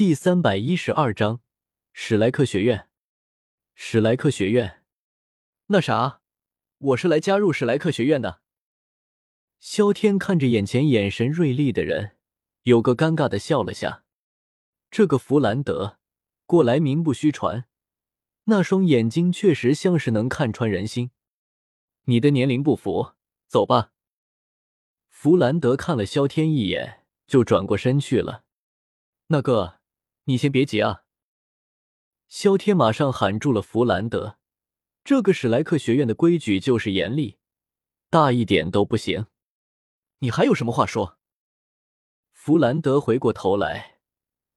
第三百一十二章，史莱克学院。史莱克学院，那啥，我是来加入史莱克学院的。萧天看着眼前眼神锐利的人，有个尴尬的笑了下。这个弗兰德过来名不虚传，那双眼睛确实像是能看穿人心。你的年龄不符，走吧。弗兰德看了萧天一眼，就转过身去了。那个。你先别急啊！萧天马上喊住了弗兰德。这个史莱克学院的规矩就是严厉，大一点都不行。你还有什么话说？弗兰德回过头来，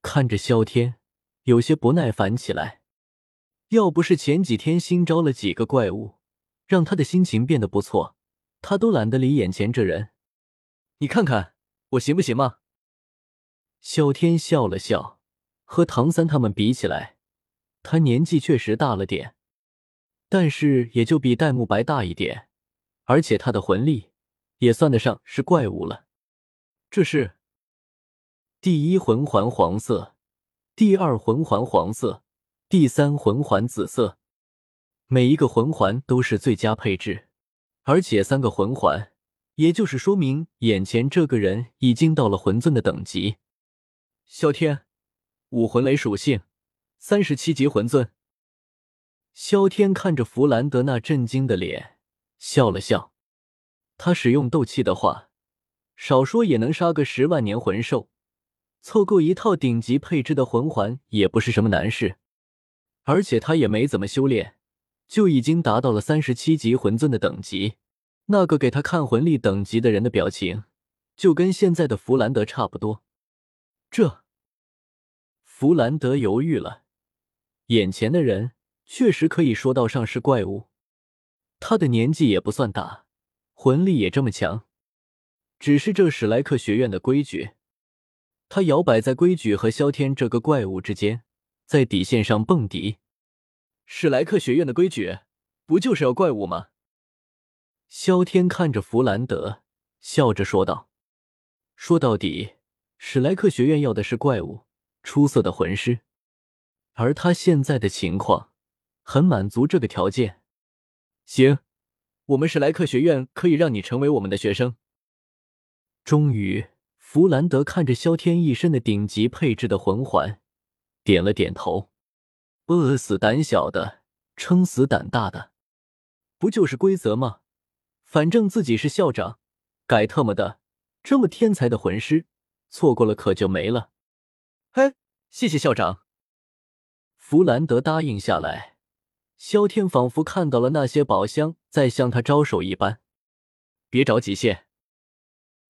看着萧天，有些不耐烦起来。要不是前几天新招了几个怪物，让他的心情变得不错，他都懒得理眼前这人。你看看我行不行吗？萧天笑了笑。和唐三他们比起来，他年纪确实大了点，但是也就比戴沐白大一点，而且他的魂力也算得上是怪物了。这是第一魂环黄色，第二魂环黄色，第三魂环紫色，每一个魂环都是最佳配置，而且三个魂环，也就是说明眼前这个人已经到了魂尊的等级。萧天。武魂雷属性，三十七级魂尊。萧天看着弗兰德那震惊的脸，笑了笑。他使用斗气的话，少说也能杀个十万年魂兽，凑够一套顶级配置的魂环也不是什么难事。而且他也没怎么修炼，就已经达到了三十七级魂尊的等级。那个给他看魂力等级的人的表情，就跟现在的弗兰德差不多。这。弗兰德犹豫了，眼前的人确实可以说到上是怪物。他的年纪也不算大，魂力也这么强，只是这史莱克学院的规矩，他摇摆在规矩和萧天这个怪物之间，在底线上蹦迪。史莱克学院的规矩不就是要怪物吗？萧天看着弗兰德，笑着说道：“说到底，史莱克学院要的是怪物。”出色的魂师，而他现在的情况很满足这个条件。行，我们史莱克学院可以让你成为我们的学生。终于，弗兰德看着萧天一身的顶级配置的魂环，点了点头。饿死胆小的，撑死胆大的，不就是规则吗？反正自己是校长，改特么的，这么天才的魂师，错过了可就没了。嘿，谢谢校长。弗兰德答应下来，萧天仿佛看到了那些宝箱在向他招手一般。别着急，谢。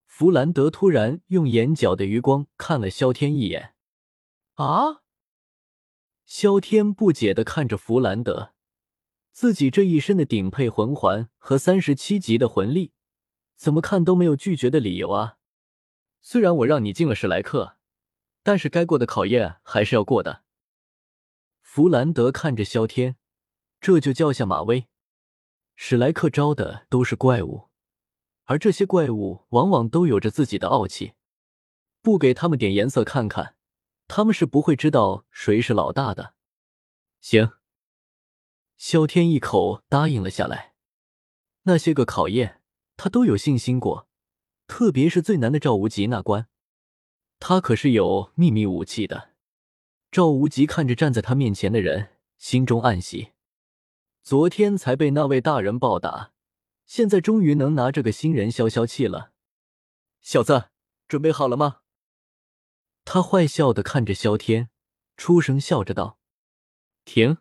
弗兰德突然用眼角的余光看了萧天一眼。啊！萧天不解的看着弗兰德，自己这一身的顶配魂环和三十七级的魂力，怎么看都没有拒绝的理由啊。虽然我让你进了史莱克。但是该过的考验还是要过的。弗兰德看着萧天，这就叫下马威。史莱克招的都是怪物，而这些怪物往往都有着自己的傲气，不给他们点颜色看看，他们是不会知道谁是老大的。行，萧天一口答应了下来。那些个考验他都有信心过，特别是最难的赵无极那关。他可是有秘密武器的。赵无极看着站在他面前的人，心中暗喜。昨天才被那位大人暴打，现在终于能拿这个新人消消气了。小子，准备好了吗？他坏笑的看着萧天，出声笑着道：“停！”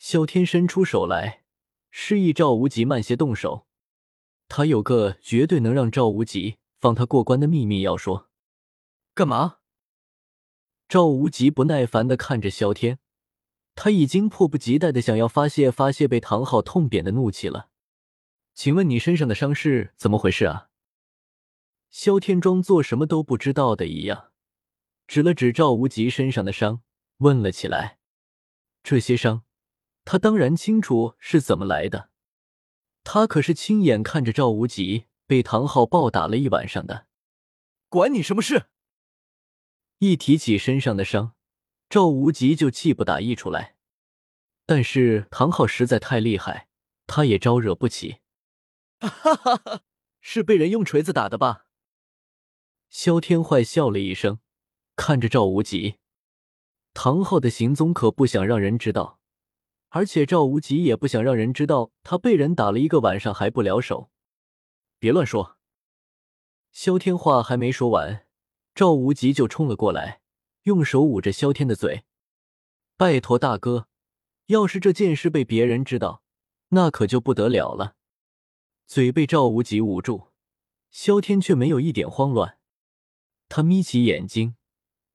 萧天伸出手来，示意赵无极慢些动手。他有个绝对能让赵无极放他过关的秘密要说。干嘛？赵无极不耐烦的看着萧天，他已经迫不及待的想要发泄发泄被唐昊痛扁的怒气了。请问你身上的伤是怎么回事啊？萧天装作什么都不知道的一样，指了指赵无极身上的伤，问了起来。这些伤，他当然清楚是怎么来的。他可是亲眼看着赵无极被唐昊暴打了一晚上的。管你什么事！一提起身上的伤，赵无极就气不打一处来。但是唐昊实在太厉害，他也招惹不起。哈哈哈，是被人用锤子打的吧？萧天坏笑了一声，看着赵无极。唐昊的行踪可不想让人知道，而且赵无极也不想让人知道他被人打了一个晚上还不了手。别乱说！萧天话还没说完，赵无极就冲了过来，用手捂着萧天的嘴：“拜托大哥，要是这件事被别人知道，那可就不得了了。”嘴被赵无极捂住，萧天却没有一点慌乱，他眯起眼睛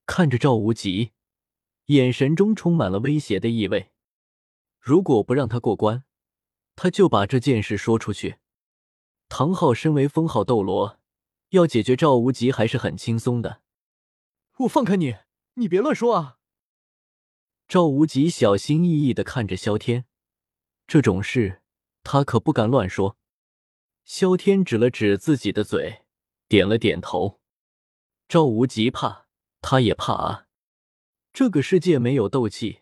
看着赵无极。眼神中充满了威胁的意味。如果不让他过关，他就把这件事说出去。唐昊身为封号斗罗，要解决赵无极还是很轻松的。我放开你，你别乱说啊！赵无极小心翼翼的看着萧天，这种事他可不敢乱说。萧天指了指自己的嘴，点了点头。赵无极怕，他也怕啊。这个世界没有斗气，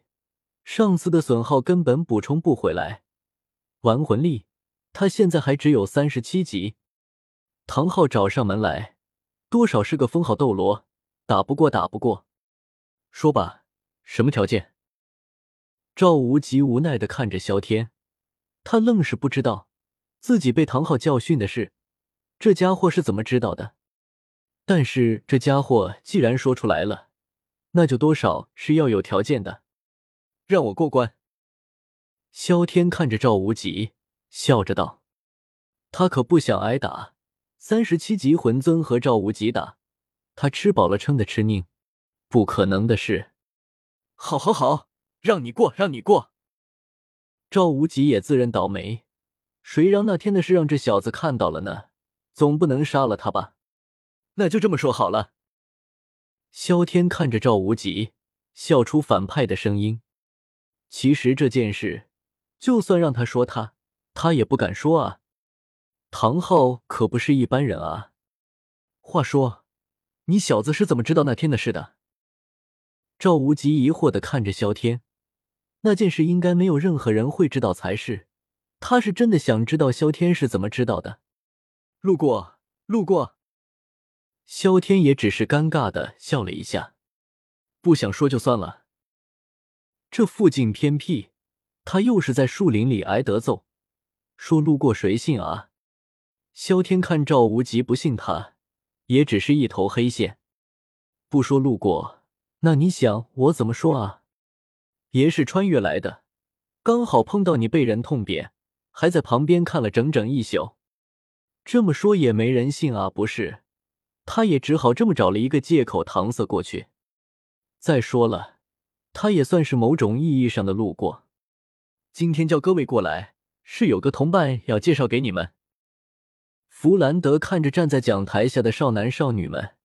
上次的损耗根本补充不回来。玩魂力，他现在还只有三十七级。唐昊找上门来，多少是个封号斗罗，打不过打不过。说吧，什么条件？赵无极无奈的看着萧天，他愣是不知道自己被唐昊教训的事，这家伙是怎么知道的？但是这家伙既然说出来了。那就多少是要有条件的，让我过关。萧天看着赵无极，笑着道：“他可不想挨打。三十七级魂尊和赵无极打，他吃饱了撑的吃腻，不可能的事。”好，好，好，让你过，让你过。赵无极也自认倒霉，谁让那天的事让这小子看到了呢？总不能杀了他吧？那就这么说好了。萧天看着赵无极，笑出反派的声音。其实这件事，就算让他说他，他也不敢说啊。唐昊可不是一般人啊。话说，你小子是怎么知道那天的事的？赵无极疑惑的看着萧天。那件事应该没有任何人会知道才是。他是真的想知道萧天是怎么知道的。路过，路过。萧天也只是尴尬的笑了一下，不想说就算了。这附近偏僻，他又是在树林里挨得揍，说路过谁信啊？萧天看赵无极不信他，也只是一头黑线。不说路过，那你想我怎么说啊？爷是穿越来的，刚好碰到你被人痛扁，还在旁边看了整整一宿。这么说也没人信啊，不是？他也只好这么找了一个借口搪塞过去。再说了，他也算是某种意义上的路过。今天叫各位过来，是有个同伴要介绍给你们。弗兰德看着站在讲台下的少男少女们，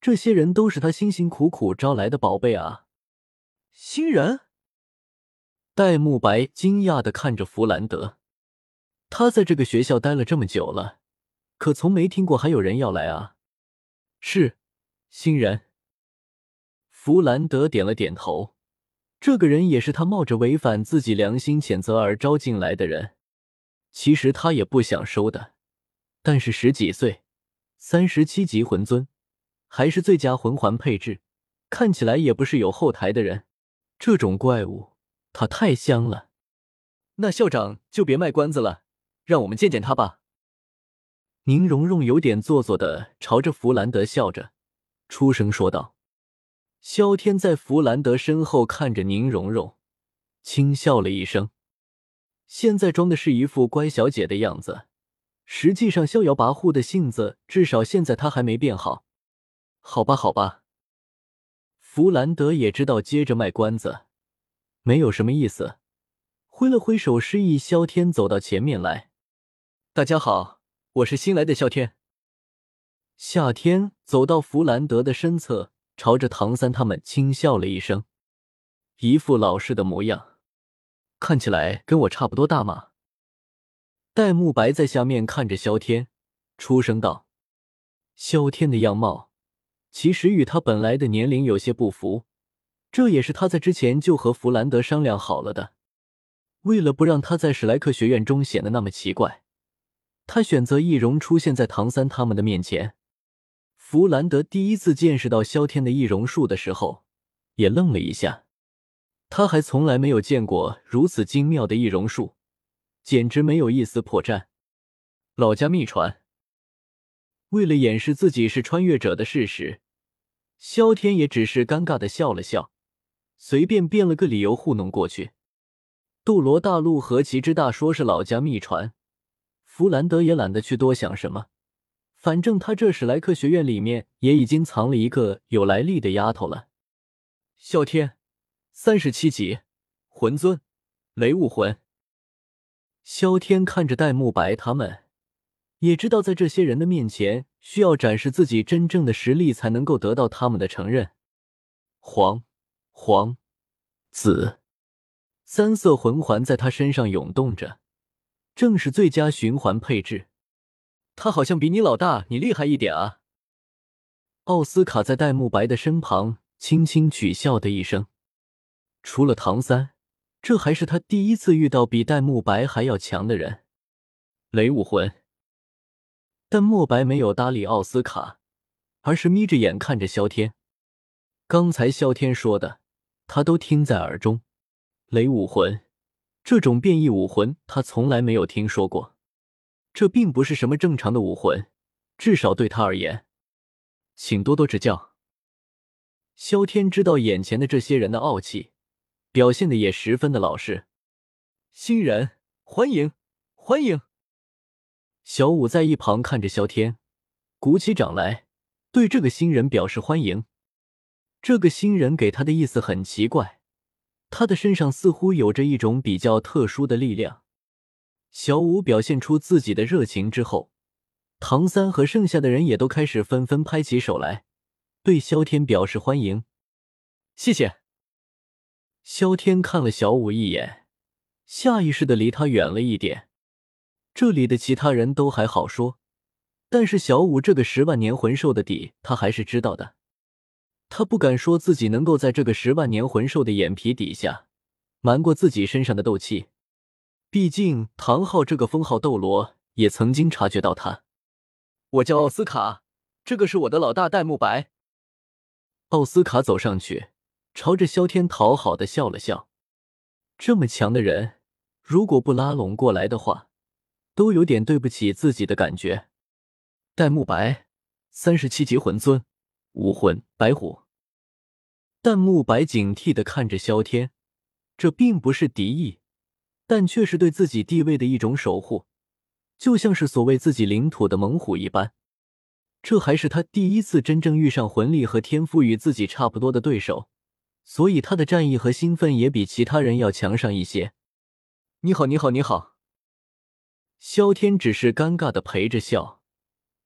这些人都是他辛辛苦苦招来的宝贝啊！新人。戴沐白惊讶的看着弗兰德，他在这个学校待了这么久了，可从没听过还有人要来啊！是，新人。弗兰德点了点头。这个人也是他冒着违反自己良心谴责而招进来的人。其实他也不想收的，但是十几岁，三十七级魂尊，还是最佳魂环配置，看起来也不是有后台的人。这种怪物，他太香了。那校长就别卖关子了，让我们见见他吧。宁荣荣有点做作的朝着弗兰德笑着，出声说道：“萧天在弗兰德身后看着宁荣荣，轻笑了一声。现在装的是一副乖小姐的样子，实际上逍遥跋扈的性子，至少现在他还没变好。好吧，好吧。”弗兰德也知道接着卖关子没有什么意思，挥了挥手示意萧天走到前面来。大家好。我是新来的萧天。夏天走到弗兰德的身侧，朝着唐三他们轻笑了一声，一副老实的模样，看起来跟我差不多大嘛。戴沐白在下面看着萧天，出声道：“萧天的样貌其实与他本来的年龄有些不符，这也是他在之前就和弗兰德商量好了的。为了不让他在史莱克学院中显得那么奇怪，他选择易容出现在唐三他们的面前。弗兰德第一次见识到萧天的易容术的时候，也愣了一下。他还从来没有见过如此精妙的易容术，简直没有一丝破绽。老家秘传。为了掩饰自己是穿越者的事实，萧天也只是尴尬的笑了笑，随便编了个理由糊弄过去。斗罗大陆何其之大，说是老家秘传，弗兰德也懒得去多想什么。反正他这史莱克学院里面也已经藏了一个有来历的丫头了。啸天，三十七级，魂尊，雷武魂。萧天看着戴沐白他们，也知道在这些人的面前需要展示自己真正的实力才能够得到他们的承认。黄、黄、紫，三色魂环在他身上涌动着，正是最佳循环配置。他好像比你老大你厉害一点啊！奥斯卡在戴沐白的身旁轻轻取笑的一声。除了唐三，这还是他第一次遇到比戴沐白还要强的人。雷武魂。但墨白没有搭理奥斯卡，而是眯着眼看着萧天。刚才萧天说的，他都听在耳中。雷武魂，这种变异武魂，他从来没有听说过。这并不是什么正常的武魂，至少对他而言，请多多指教。萧天知道眼前的这些人的傲气，表现的也十分的老实。新人欢迎欢迎。小五在一旁看着萧天，鼓起掌来，对这个新人表示欢迎。这个新人给他的意思很奇怪，他的身上似乎有着一种比较特殊的力量。小五表现出自己的热情之后，唐三和剩下的人也都开始纷纷拍起手来，对萧天表示欢迎。谢谢。萧天看了小五一眼，下意识的离他远了一点。这里的其他人都还好说，但是小五这个十万年魂兽的底，他还是知道的。他不敢说自己能够在这个十万年魂兽的眼皮底下瞒过自己身上的斗气。毕竟，唐昊这个封号斗罗也曾经察觉到他。我叫奥斯卡，这个是我的老大戴沐白。奥斯卡走上去，朝着萧天讨好的笑了笑。这么强的人，如果不拉拢过来的话，都有点对不起自己的感觉。戴沐白，三十七级魂尊，武魂白虎。戴沐白警惕的看着萧天，这并不是敌意。但却是对自己地位的一种守护，就像是所谓自己领土的猛虎一般。这还是他第一次真正遇上魂力和天赋与自己差不多的对手，所以他的战意和兴奋也比其他人要强上一些。你好，你好，你好。萧天只是尴尬的陪着笑，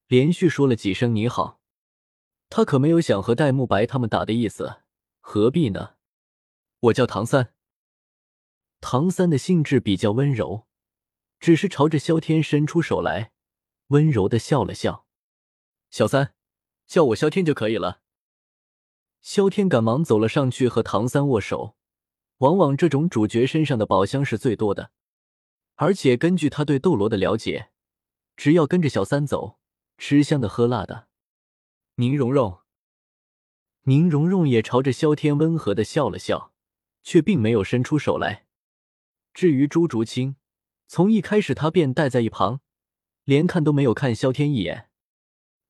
连续说了几声你好。他可没有想和戴沐白他们打的意思，何必呢？我叫唐三。唐三的性质比较温柔，只是朝着萧天伸出手来，温柔的笑了笑。小三，叫我萧天就可以了。萧天赶忙走了上去和唐三握手。往往这种主角身上的宝箱是最多的，而且根据他对斗罗的了解，只要跟着小三走，吃香的喝辣的。宁荣荣，宁荣荣也朝着萧天温和的笑了笑，却并没有伸出手来。至于朱竹清，从一开始他便待在一旁，连看都没有看萧天一眼。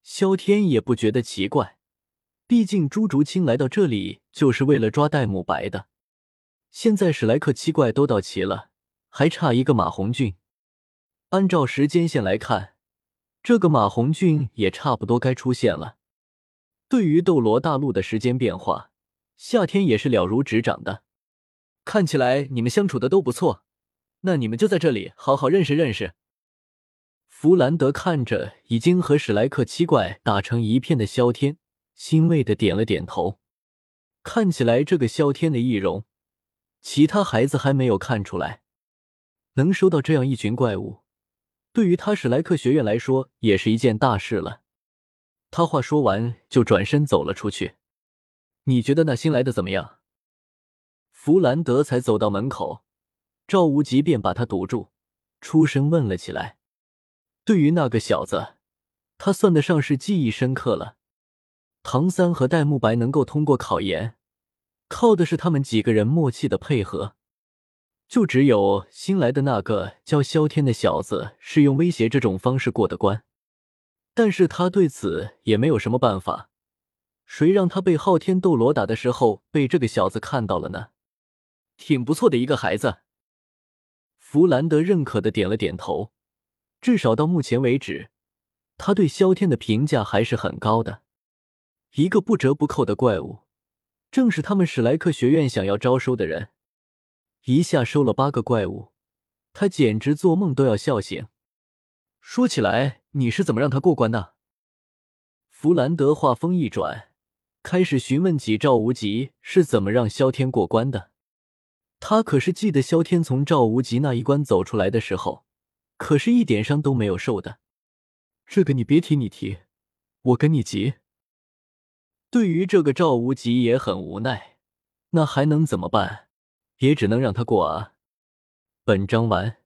萧天也不觉得奇怪，毕竟朱竹清来到这里就是为了抓戴沐白的。现在史莱克七怪都到齐了，还差一个马红俊。按照时间线来看，这个马红俊也差不多该出现了。对于斗罗大陆的时间变化，夏天也是了如指掌的。看起来你们相处的都不错，那你们就在这里好好认识认识。弗兰德看着已经和史莱克七怪打成一片的萧天，欣慰的点了点头。看起来这个萧天的易容，其他孩子还没有看出来。能收到这样一群怪物，对于他史莱克学院来说也是一件大事了。他话说完就转身走了出去。你觉得那新来的怎么样？弗兰德才走到门口，赵无极便把他堵住，出声问了起来。对于那个小子，他算得上是记忆深刻了。唐三和戴沐白能够通过考研，靠的是他们几个人默契的配合。就只有新来的那个叫萧天的小子是用威胁这种方式过的关，但是他对此也没有什么办法。谁让他被昊天斗罗打的时候被这个小子看到了呢？挺不错的一个孩子。弗兰德认可的点了点头，至少到目前为止，他对萧天的评价还是很高的。一个不折不扣的怪物，正是他们史莱克学院想要招收的人。一下收了八个怪物，他简直做梦都要笑醒。说起来，你是怎么让他过关的？弗兰德话锋一转，开始询问起赵无极是怎么让萧天过关的。他可是记得萧天从赵无极那一关走出来的时候，可是一点伤都没有受的。这个你别提，你提，我跟你急。对于这个赵无极也很无奈，那还能怎么办？也只能让他过啊。本章完。